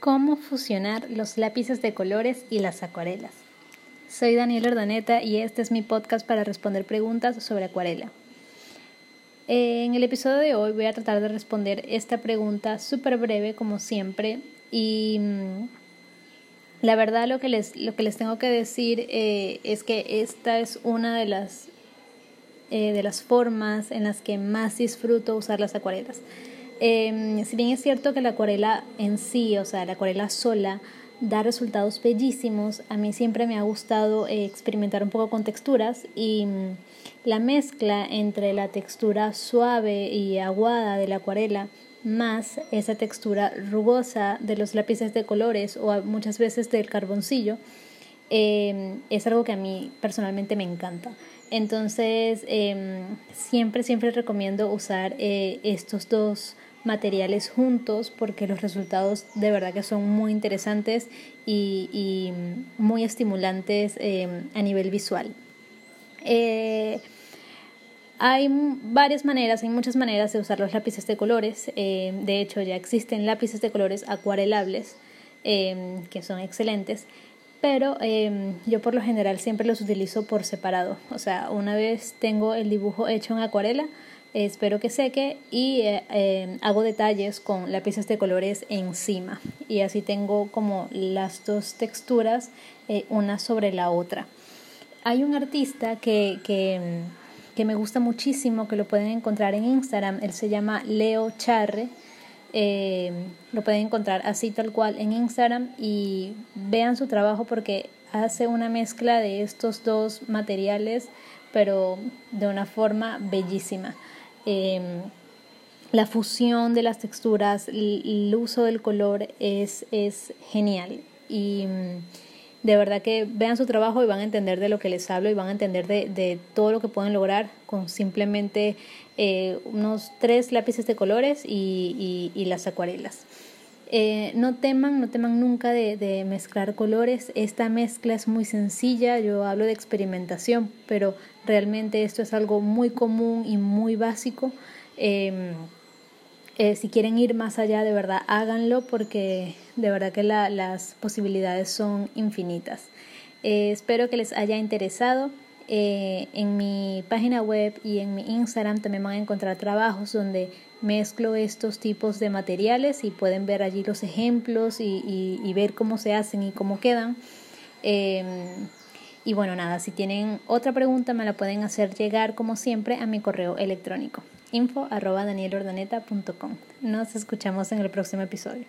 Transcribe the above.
Cómo fusionar los lápices de colores y las acuarelas. Soy Daniel Ordaneta y este es mi podcast para responder preguntas sobre acuarela. En el episodio de hoy voy a tratar de responder esta pregunta súper breve como siempre y mm, la verdad lo que les, lo que les tengo que decir eh, es que esta es una de las, eh, de las formas en las que más disfruto usar las acuarelas. Eh, si bien es cierto que la acuarela en sí, o sea, la acuarela sola, da resultados bellísimos, a mí siempre me ha gustado eh, experimentar un poco con texturas y mm, la mezcla entre la textura suave y aguada de la acuarela más esa textura rugosa de los lápices de colores o muchas veces del carboncillo, eh, es algo que a mí personalmente me encanta. Entonces, em, siempre, siempre recomiendo usar eh, estos dos materiales juntos porque los resultados de verdad que son muy interesantes y, muy estimulantes em, a nivel visual. Eh, hay varias maneras, hay muchas maneras de usar los lápices de colores. Em, de hecho, ya existen lápices de colores acuarelables que son excelentes pero em, yo por lo general siempre los utilizo por separado. O sea, una vez tengo el dibujo hecho en acuarela, espero que seque y eh, em, hago detalles con lápices de colores encima. Y así tengo como las dos texturas eh, una sobre la otra. Hay un artista que, que, que me gusta muchísimo, que lo pueden encontrar en Instagram, él se llama Leo Charre eh, lo pueden encontrar así tal cual en Instagram y vean su trabajo porque hace una mezcla de estos dos materiales pero de una forma bellísima. Em, la fusión de las texturas, el, uso del color es, es genial y de verdad que vean su trabajo y van a entender de lo que les hablo y van a entender de, todo lo que pueden lograr con simplemente eh, unos tres lápices de colores y, las acuarelas. Eh, no teman, no teman nunca de, de, mezclar colores. Esta mezcla es muy sencilla, yo hablo de experimentación, pero realmente esto es algo muy común y muy básico. Em, eh, si quieren ir más allá, de verdad, háganlo porque de verdad que la, las posibilidades son infinitas. Eh, espero que les haya interesado. Eh, en mi página web y en mi Instagram también van a encontrar trabajos donde mezclo estos tipos de materiales y pueden ver allí los ejemplos y, ver cómo se hacen y cómo quedan. Y bueno, nada, si tienen otra pregunta me la pueden hacer llegar como siempre a mi correo electrónico info danielordaneta.com. Nos escuchamos en el próximo episodio.